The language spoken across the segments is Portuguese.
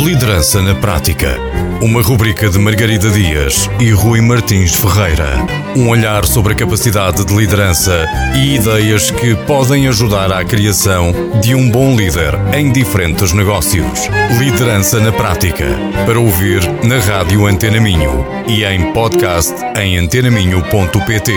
Liderança na Prática. Uma rubrica de Margarida Dias e Rui Martins Ferreira. Um olhar sobre a capacidade de liderança e ideias que podem ajudar à criação de um bom líder em diferentes negócios. Liderança na Prática. Para ouvir na Rádio Antena Minho e em podcast em antenaminho.pt.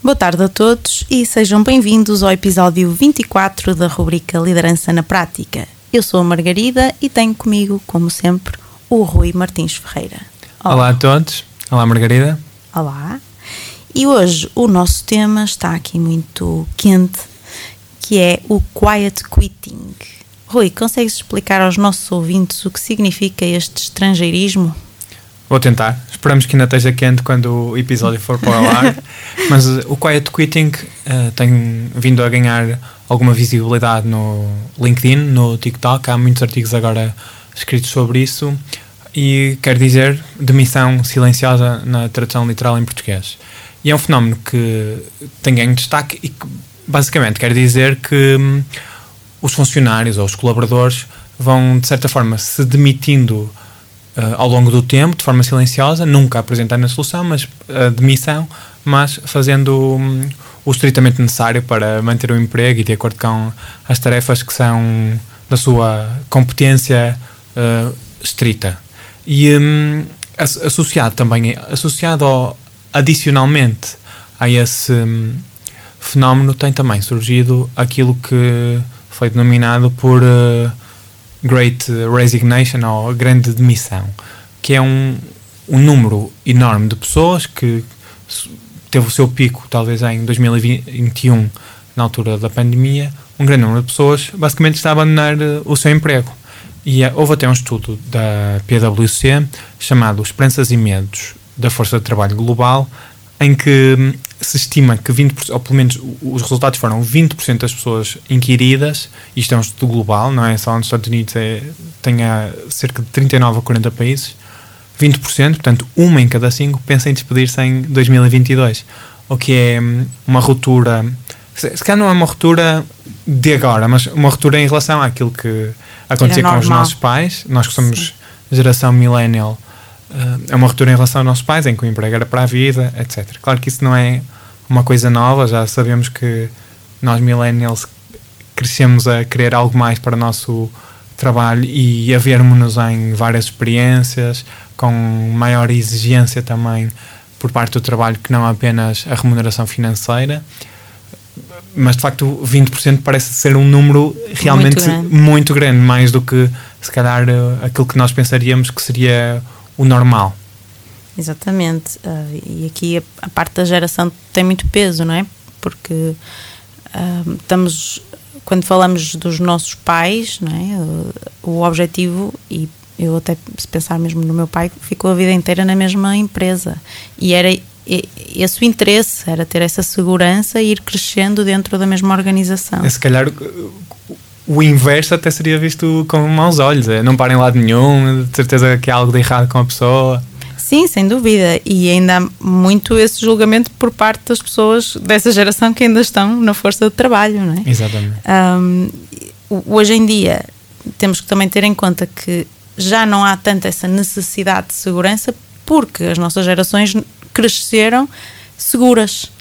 Boa tarde a todos e sejam bem-vindos ao episódio 24 da rubrica Liderança na Prática. Eu sou a Margarida e tenho comigo, como sempre, o Rui Martins Ferreira. Olá, Olá a todos. Olá, Margarida. Olá. E hoje o nosso tema está aqui muito quente, que é o quiet quitting. Rui, consegues explicar aos nossos ouvintes o que significa este estrangeirismo? Vou tentar. Esperamos que ainda esteja quente quando o episódio for para o ar. Mas uh, o quiet quitting uh, tem vindo a ganhar alguma visibilidade no LinkedIn, no TikTok. Há muitos artigos agora escritos sobre isso. E quer dizer demissão silenciosa na tradução literal em português. E é um fenómeno que tem ganho destaque e que basicamente quer dizer que hum, os funcionários ou os colaboradores vão, de certa forma, se demitindo uh, ao longo do tempo, de forma silenciosa, nunca apresentando a solução, mas a demissão, mas fazendo um, o estritamente necessário para manter o emprego e de acordo com as tarefas que são da sua competência uh, estrita. E um, associado também, associado ao, adicionalmente a esse um, fenómeno, tem também surgido aquilo que foi denominado por uh, Great Resignation ou Grande Demissão, que é um, um número enorme de pessoas que teve o seu pico talvez em 2021, na altura da pandemia, um grande número de pessoas basicamente está a abandonar uh, o seu emprego. E uh, houve até um estudo da PwC chamado Esperanças e Medos da Força de Trabalho Global, em que hum, se estima que 20%, ou pelo menos os resultados foram 20% das pessoas inquiridas, isto é um estudo global, não é? Só nos Estados Unidos, é, tem cerca de 39 a 40 países, 20%, portanto, uma em cada cinco pensa em despedir-se em 2022, o que é hum, uma ruptura, se calhar não é uma ruptura de agora, mas uma ruptura em relação àquilo que acontecia com os nossos pais, nós que somos Sim. geração millennial, hum, é uma ruptura em relação aos nossos pais, em que o emprego era para a vida, etc. Claro que isso não é uma coisa nova, já sabemos que nós millennials crescemos a querer algo mais para o nosso trabalho e a vermos-nos em várias experiências, com maior exigência também por parte do trabalho que não apenas a remuneração financeira. Mas de facto 20% parece ser um número realmente muito grande. muito grande, mais do que se calhar aquilo que nós pensaríamos que seria o normal. Exatamente. Uh, e aqui a, a, parte da geração tem muito peso, não é? Porque uh, estamos, quando falamos dos nossos pais, não é? Uh, o objetivo, e eu até se pensar mesmo no meu pai, ficou a vida inteira na mesma empresa. E era esse o interesse, era ter essa segurança e ir crescendo dentro da mesma organização. É, se calhar o inverso até seria visto com maus olhos, é, não parem lado nenhum, de certeza que há algo de errado com a pessoa. Sim, sem dúvida. E ainda há muito esse julgamento por parte das pessoas dessa geração que ainda estão na força de trabalho, não é? Exatamente. Um, hoje em dia temos que também ter em conta que já não há tanto essa necessidade de segurança porque as nossas gerações cresceram seguras.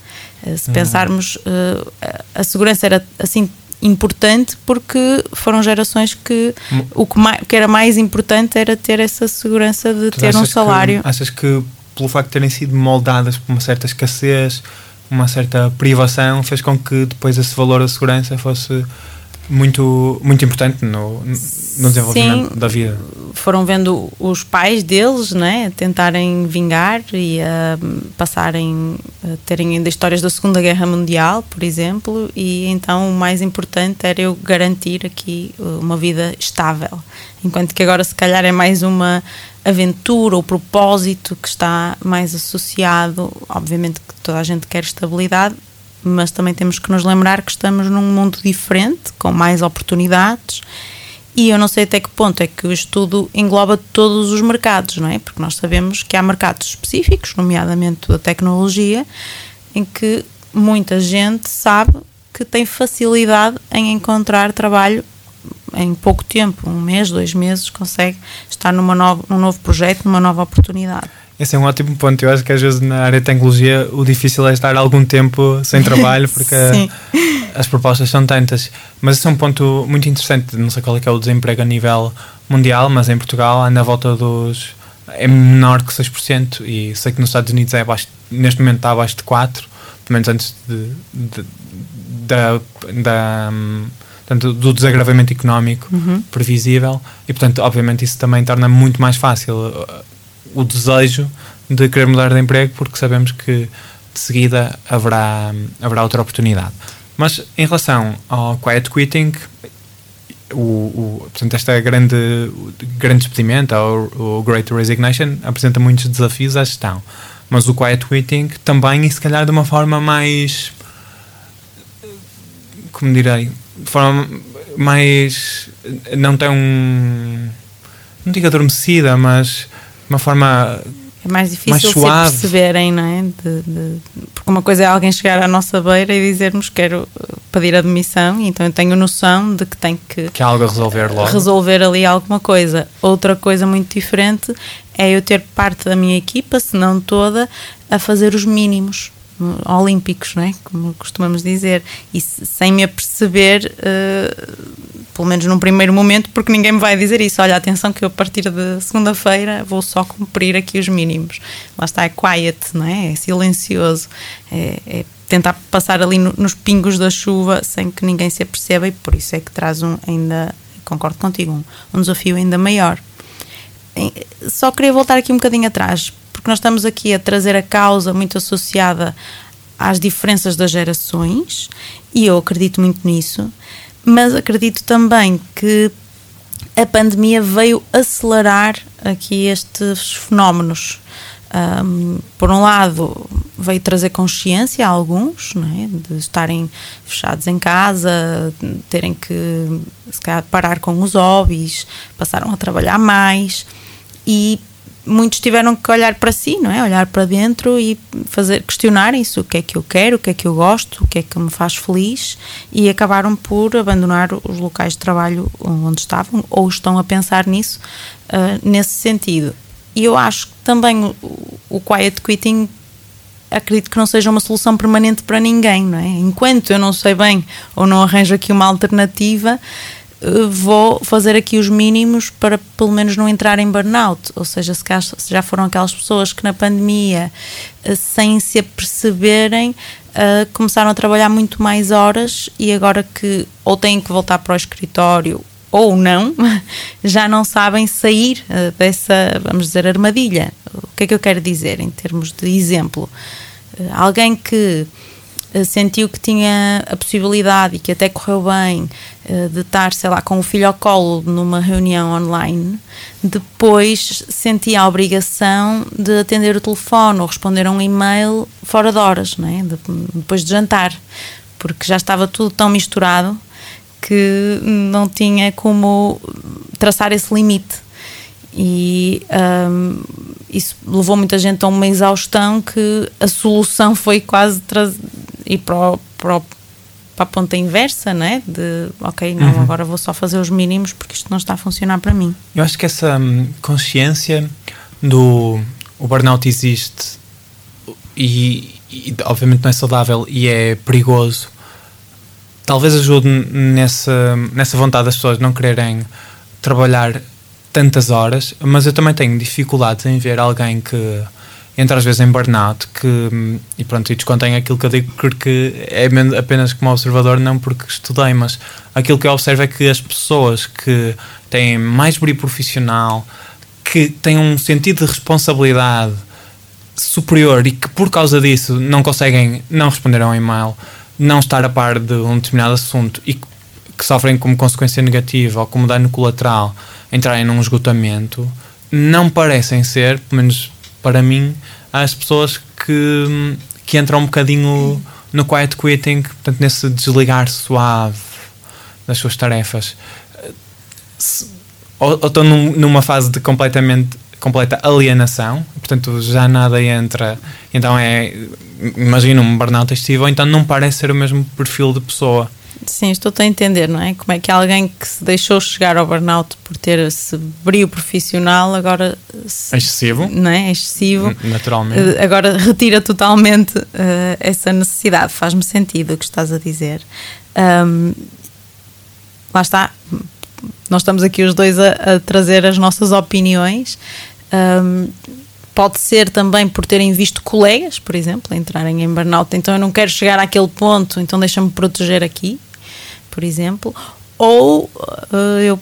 Eh, se uhum. pensarmos, uh, a segurança era assim importante porque foram gerações que o que, mais, que era mais importante era ter essa segurança de tu ter um salário. Que, achas que pelo facto de terem sido moldadas por uma certa escassez, uma certa privação, fez com que depois esse valor da segurança fosse muito, muito importante no, no desenvolvimento Sim, da vida. Foram vendo os pais deles né, tentarem vingar e uh, passarem, uh, terem ainda histórias da Segunda Guerra Mundial, por exemplo, e então o mais importante era eu garantir aqui uma vida estável. Enquanto que agora, se calhar, é mais uma aventura ou propósito que está mais associado. Obviamente que toda a gente quer estabilidade, mas também temos que nos lembrar que estamos num mundo diferente, com mais oportunidades, e eu não sei até que ponto é que o estudo engloba todos os mercados, não é? Porque nós sabemos que há mercados específicos, nomeadamente da tecnologia, em que muita gente sabe que tem facilidade em encontrar trabalho em pouco tempo, um mês, dois meses, consegue estar numa nova, num novo projeto, numa nova oportunidade. Esse é um ótimo ponto. Eu acho que às vezes na área de tecnologia o difícil é estar algum tempo sem trabalho porque as propostas são tantas. Mas esse é um ponto muito interessante. Não sei qual é, que é o desemprego a nível mundial, mas em Portugal anda à volta dos. é menor que 6% e sei que nos Estados Unidos é abaixo, neste momento está abaixo de 4%, pelo menos antes de, de, da, da portanto, do desagravamento económico uhum. previsível e, portanto, obviamente isso também torna muito mais fácil uh, o desejo de querer mudar de emprego porque sabemos que de seguida haverá, haverá outra oportunidade. Mas em relação ao quiet quitting, o, o, portanto, esta grande, grande despedimento, o, o Great Resignation, apresenta muitos desafios à gestão. Mas o quiet quitting também, e se calhar de uma forma mais. Como direi? De forma mais. não tão. não digo adormecida, mas uma forma é mais difícil mais suave. se perceberem, não é? De, de, porque uma coisa é alguém chegar à nossa beira e dizermos quero pedir admissão, então eu tenho noção de que tem que, que há algo a resolver logo. resolver ali alguma coisa. Outra coisa muito diferente é eu ter parte da minha equipa, se não toda, a fazer os mínimos olímpicos, não é? como costumamos dizer, e sem me aperceber, uh, pelo menos num primeiro momento, porque ninguém me vai dizer isso. Olha, atenção, que eu a partir de segunda-feira vou só cumprir aqui os mínimos. Lá está, é quiet, não é? É silencioso, é, é tentar passar ali no, nos pingos da chuva sem que ninguém se aperceba, e por isso é que traz um ainda, concordo contigo, um, um desafio ainda maior. Só queria voltar aqui um bocadinho atrás, porque nós estamos aqui a trazer a causa muito associada às diferenças das gerações, e eu acredito muito nisso, mas acredito também que a pandemia veio acelerar aqui estes fenómenos. Um, por um lado, veio trazer consciência a alguns, é? de estarem fechados em casa, terem que se calhar, parar com os hobbies, passaram a trabalhar mais e muitos tiveram que olhar para si, não é? Olhar para dentro e fazer questionarem-se o que é que eu quero, o que é que eu gosto, o que é que me faz feliz e acabaram por abandonar os locais de trabalho onde estavam ou estão a pensar nisso uh, nesse sentido. E eu acho que também o, o quiet quitting acredito que não seja uma solução permanente para ninguém, não é? Enquanto eu não sei bem ou não arranjo aqui uma alternativa, vou fazer aqui os mínimos para pelo menos não entrar em burnout. Ou seja, se já foram aquelas pessoas que na pandemia, eh, sem se aperceberem, uh, começaram a trabalhar muito mais horas e agora que ou têm que voltar para o escritório ou não, já não sabem sair dessa, vamos dizer, armadilha. O que é que eu quero dizer em termos de exemplo? Alguém que eh, sentiu que tinha a possibilidade e que até correu bem eh, de estar, sei lá, com o filho ao colo numa reunião online, depois sentia a obrigação de atender o telefone ou responder a um e-mail fora de horas, é? depois de jantar, porque já estava tudo tão misturado que não tinha como traçar esse limite. E um, isso levou muita gente a uma exaustão que a solução foi quase ir para, o, para, o, para a ponta inversa, né? De ok, não, uhum. agora vou só fazer os mínimos porque isto não está a funcionar para mim. Eu acho que essa hum, consciência do o burnout existe e, e, obviamente não é saudável e é perigoso. Talvez ajude nessa, nessa vontade das pessoas não quererem trabalhar tantas horas, mas eu também tenho dificuldades em ver alguém que entra às vezes em burnout que, e pronto, e descontém aquilo que eu digo porque é apenas como observador, não porque estudei, mas aquilo que eu observo é que as pessoas que têm mais brilho profissional, que têm um sentido de responsabilidade superior e que por causa disso não conseguem não responder a um e-mail, não estar a par de um determinado assunto e que, que sofrem como consequência negativa ou como dano colateral entrarem num esgotamento, não parecem ser, pelo menos para mim, as pessoas que, que entram um bocadinho no quiet quitting, portanto, nesse desligar suave das suas tarefas. Se, ou, ou estão num, numa fase de completamente completa alienação, portanto já nada entra, então é imagina um burnout estivo, ou então não parece ser o mesmo perfil de pessoa. Sim, estou a entender, não é? Como é que alguém que se deixou chegar ao burnout por ter esse brilho profissional agora. Se, excessivo. Não é? Excessivo. Naturalmente. Uh, agora retira totalmente uh, essa necessidade. Faz-me sentido o que estás a dizer. Um, lá está. Nós estamos aqui os dois a, a trazer as nossas opiniões. Um, pode ser também por terem visto colegas, por exemplo, entrarem em burnout. Então eu não quero chegar àquele ponto, então deixa-me proteger aqui por exemplo, ou uh, eu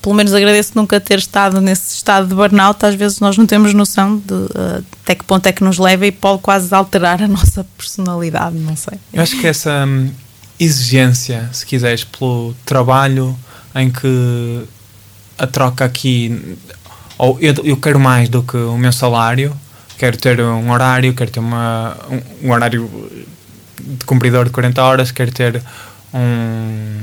pelo menos agradeço nunca ter estado nesse estado de burnout. Às vezes nós não temos noção de uh, até que ponto é que nos leva e pode quase alterar a nossa personalidade, não sei. Eu acho que essa hum, exigência, se quiseres, pelo trabalho em que a troca aqui, ou eu, eu quero mais do que o meu salário, quero ter um horário, quero ter uma, um, um horário de cumpridor de 40 horas, quero ter um,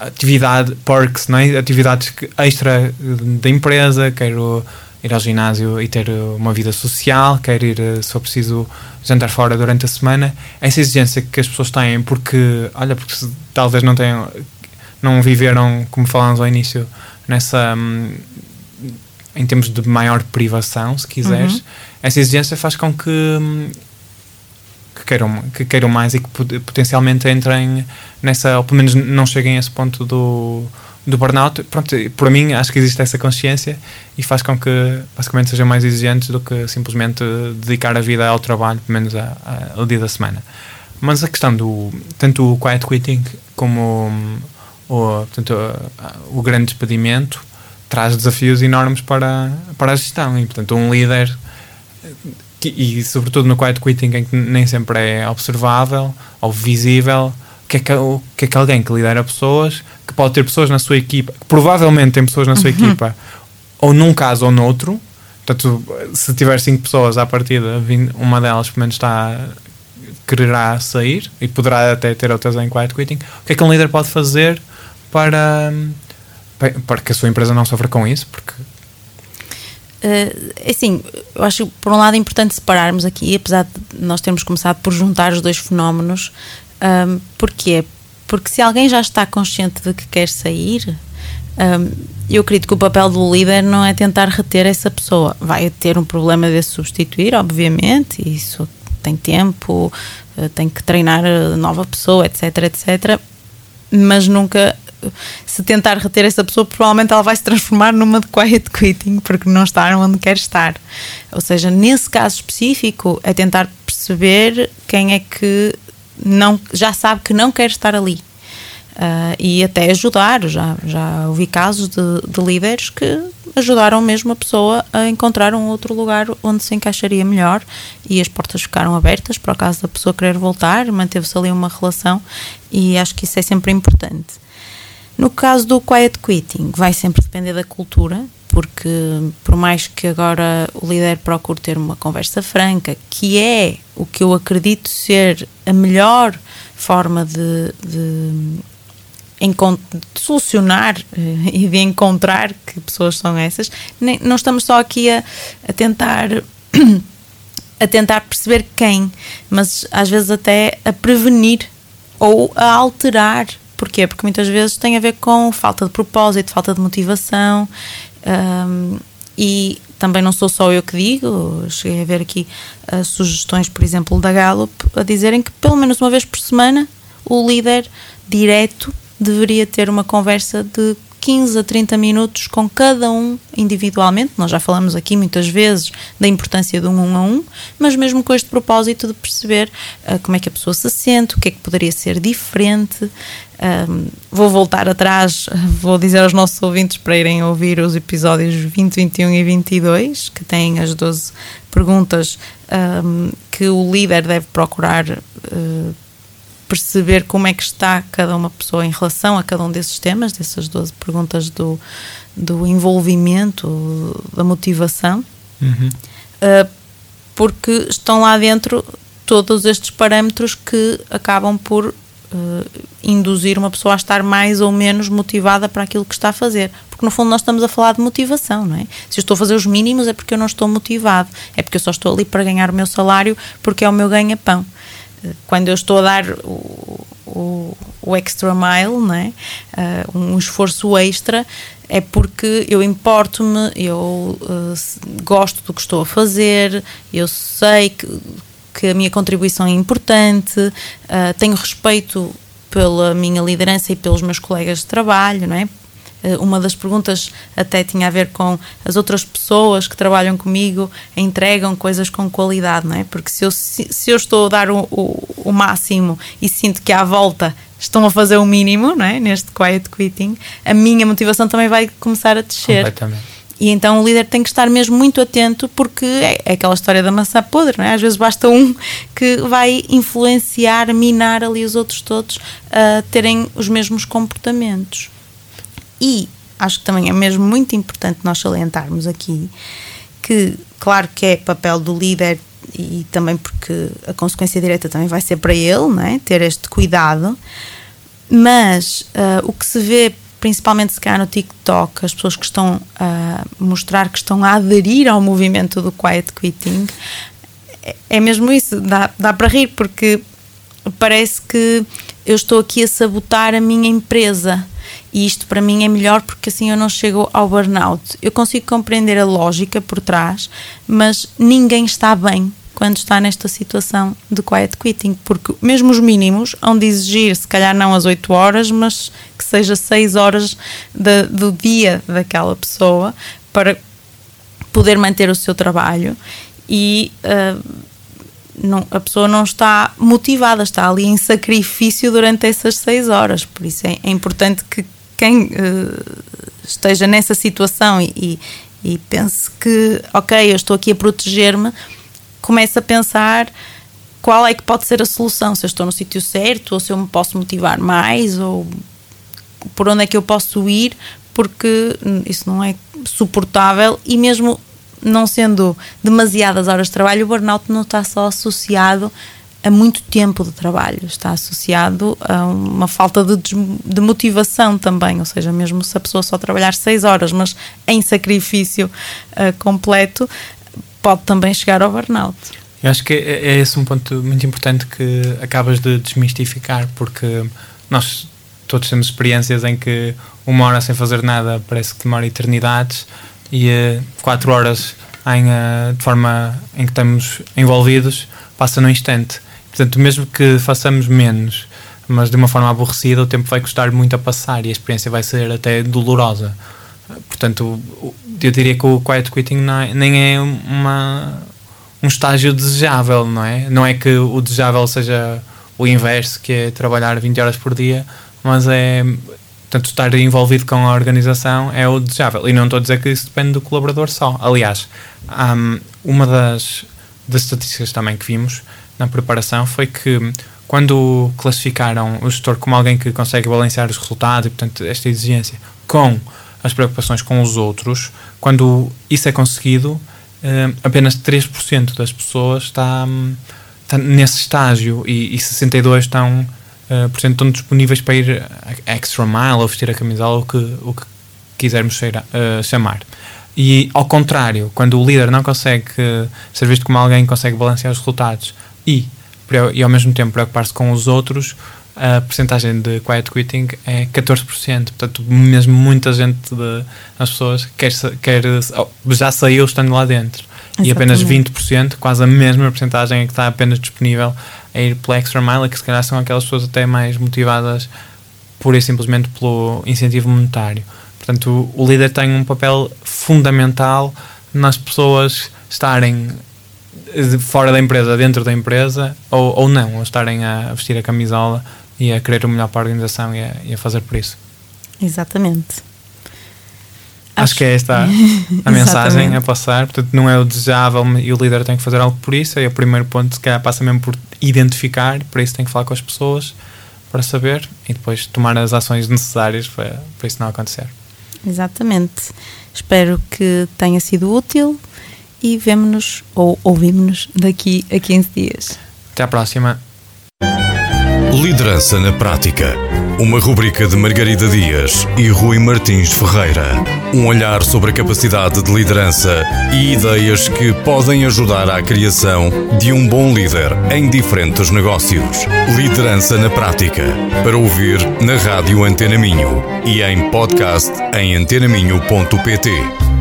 atividade, perks, não é? atividades extra da empresa, quero ir ao ginásio e ter uma vida social, quero ir, eh, se for preciso, jantar fora durante a semana. Essa exigência que as pessoas têm, porque, olha, porque talvez não tenham, não viveram, como falámos ao início, nessa. Em termos de maior privação, se quiseres, uhum. essa exigência faz com que que queiram, que queiram mais e que potencialmente entrem nessa, ou pelo menos não cheguem a esse ponto do, do burnout. Pronto, para mim acho que existe essa consciência e faz com que basicamente sejam mais exigentes do que simplesmente dedicar a vida ao trabalho, pelo menos a, a, ao dia da semana. Mas a questão do tanto o quiet quitting como o, portanto, o grande despedimento traz desafios enormes para, para a gestão e portanto um líder e sobretudo no quiet quitting em que nem sempre é observável ou visível que é que, o que é que alguém que lidera pessoas que pode ter pessoas na sua equipa que provavelmente tem pessoas na sua uhum. equipa ou num caso ou noutro portanto se tiver cinco pessoas à partida uma delas pelo menos está quererá sair e poderá até ter outras em quiet quitting o que é que um líder pode fazer para para que a sua empresa não sofra com isso porque Uh, assim, eu acho por um lado é importante separarmos aqui, apesar de nós termos começado por juntar os dois fenómenos. Um, porquê? Porque se alguém já está consciente de que quer sair, um, eu acredito que o papel do líder não é tentar reter essa pessoa. Vai ter um problema de substituir, obviamente, isso tem tempo, eh, tem que treinar nova pessoa, etc, etc. Mas nunca se tentar reter essa pessoa, provavelmente ela vai se transformar numa de quiet quitting, porque não está onde quer estar. Ou seja, nesse caso específico, é tentar perceber quem é que não, já sabe que não quer estar ali. Uh, e até ajudar. Já, já ouvi casos de, de, líderes que ajudaram mesmo a pessoa a encontrar um outro lugar onde se encaixaria melhor e as portas ficaram abertas para o caso da pessoa querer voltar, manteve-se ali uma relação e acho que isso é sempre importante. No caso do quiet quitting, vai sempre depender da cultura, porque por mais que agora o líder procure ter uma conversa franca, que é o que eu acredito ser a melhor forma de, de, de solucionar eh, e de encontrar que pessoas são essas, nem, não estamos só aqui a, a tentar a tentar perceber quem, mas às vezes até a prevenir ou a alterar Porquê? Porque muitas vezes tem a ver com falta de propósito, falta de motivação um, e também não sou só eu que digo, cheguei a ver aqui uh, sugestões, por exemplo, da Gallup, a dizerem que pelo menos uma vez por semana o líder direto deveria ter uma conversa de 15 a 30 minutos com cada um individualmente. Nós já falamos aqui muitas vezes da importância de um um a um, mas mesmo com este propósito de perceber uh, como é que a pessoa se sente, o que é que poderia ser diferente. Vou voltar atrás, vou dizer aos nossos ouvintes para irem ouvir os episódios 20, 21 e 22, que têm as 12 perguntas que o líder deve procurar. Uh, perceber como é que está cada uma pessoa em relação a cada um desses temas, dessas 12 perguntas do, do envolvimento, da motivação, uhum. uh, porque estão lá dentro todos estes parâmetros que acabam por uh, induzir uma pessoa a estar mais ou menos motivada para aquilo que está a fazer. Porque no fundo nós estamos a falar de motivação, não é? Se eu estou a fazer os mínimos é porque eu não estou motivado, é porque eu só estou ali para ganhar o meu salário porque é o meu ganha-pão quando eu estou a dar o, o, o extra mile? Uh, um esforço extra, é porque eu importo-me, eu uh, gosto do que estou a fazer, eu sei que, que a minha contribuição é importante, uh, tenho respeito pela minha liderança e pelos meus colegas de trabalho, não é? Eh, uma das perguntas até tinha a ver com as outras pessoas que trabalham comigo entregam coisas com qualidade, não é? Porque se eu, se eu estou a dar o, o, o máximo e sinto que à volta estão a fazer o mínimo, não é? Neste quiet quitting, a minha motivação também vai começar a descer. E então o líder tem que estar mesmo muito atento porque é, é, aquela história da maçã podre, não é? Às vezes basta um que vai influenciar, minar ali os outros todos a terem os mesmos comportamentos. E acho que também é mesmo muito importante nós salientarmos aqui que, claro que é papel do líder e também porque a consequência direta também vai ser para ele, não é? ter este cuidado, mas uh, o que se vê principalmente se calhar no TikTok, as pessoas que estão a mostrar que estão a aderir ao movimento do quiet quitting, é, é mesmo isso, dá, dá para rir, porque parece que eu estou aqui a sabotar a minha empresa e isto para mim é melhor porque assim eu não chego ao burnout. Eu consigo compreender a lógica por trás, mas ninguém está bem quando está nesta situação de quiet quitting, porque mesmo os mínimos hão de exigir, se calhar não as 8 horas, mas que seja 6 horas de, do dia daquela pessoa para poder manter o seu trabalho e uh, não, a pessoa não está motivada, está ali em sacrifício durante essas 6 horas, por isso é, é importante que quem uh, esteja nessa situação e, e, e pense que, ok, eu estou aqui a proteger-me, comece a pensar qual é que pode ser a solução, se eu estou no sítio certo, ou se eu me posso motivar mais, ou por onde é que eu posso ir, porque isso não é suportável e mesmo não sendo demasiadas horas de trabalho, o burnout não está só associado a muito tempo de trabalho, está associado a uma falta de, de, motivação também, ou seja, mesmo se a pessoa só trabalhar seis horas, mas em sacrifício uh, completo, pode também chegar ao burnout. Eu acho que é, é esse um ponto muito importante que acabas de desmistificar, porque nós todos temos experiências em que uma hora sem fazer nada parece que demora eternidades e uh, quatro horas em, uh, de forma em que estamos envolvidos passa num instante. Portanto, mesmo que façamos menos, mas de uma forma aborrecida, o tempo vai custar muito a passar e a experiência vai ser até dolorosa. Portanto, eu diria que o quiet quitting é, nem é uma, um estágio desejável, não é? Não é que o desejável seja o inverso, que é trabalhar 20 horas por dia, mas é. Portanto, estar envolvido com a organização é o desejável. E não estou a dizer que isso depende do colaborador só. Aliás, um, uma das, das estatísticas também que vimos na preparação foi que quando classificaram o gestor como alguém que consegue balancear os resultados e, portanto, esta exigência com as preocupações com os outros, quando isso é conseguido, eh, apenas 3% das pessoas está, está nesse estágio e, e 62% estão, uh, portanto, estão disponíveis para ir extra mile ou vestir a camisola, o que, o que quisermos ser, uh, chamar. E ao contrário, quando o líder não consegue ser visto como alguém que consegue balancear os resultados e, e ao mesmo tempo preocupar-se com os outros, a percentagem de quiet quitting é 14%. Portanto, mesmo muita gente das pessoas quer, quer, já saiu estando lá dentro. Exatamente. E apenas 20%, quase a mesma percentagem é que está apenas disponível a ir pela extra mile, que se calhar são aquelas pessoas até mais motivadas pura e simplesmente pelo incentivo monetário. Portanto, o líder tem um papel fundamental nas pessoas estarem fora da empresa, dentro da empresa, ou, ou não, ou estarem a vestir a camisola e a querer o melhor para a organização e a, e a fazer por isso. Exatamente. Acho, Acho que é esta a mensagem a passar. Portanto, não é o desejável e o líder tem que fazer algo por isso. É o primeiro ponto, se calhar, passa mesmo por identificar. Para isso, tem que falar com as pessoas para saber e depois tomar as ações necessárias para, para isso não acontecer. Exatamente. Espero que tenha sido útil e vemo-nos ou ouvimos-nos daqui a 15 dias. Até à próxima. Liderança na Prática. Uma rubrica de Margarida Dias e Rui Martins Ferreira. Um olhar sobre a capacidade de liderança e ideias que podem ajudar à criação de um bom líder em diferentes negócios. Liderança na prática. Para ouvir na Rádio Antena Minho e em podcast em antenaminho.pt.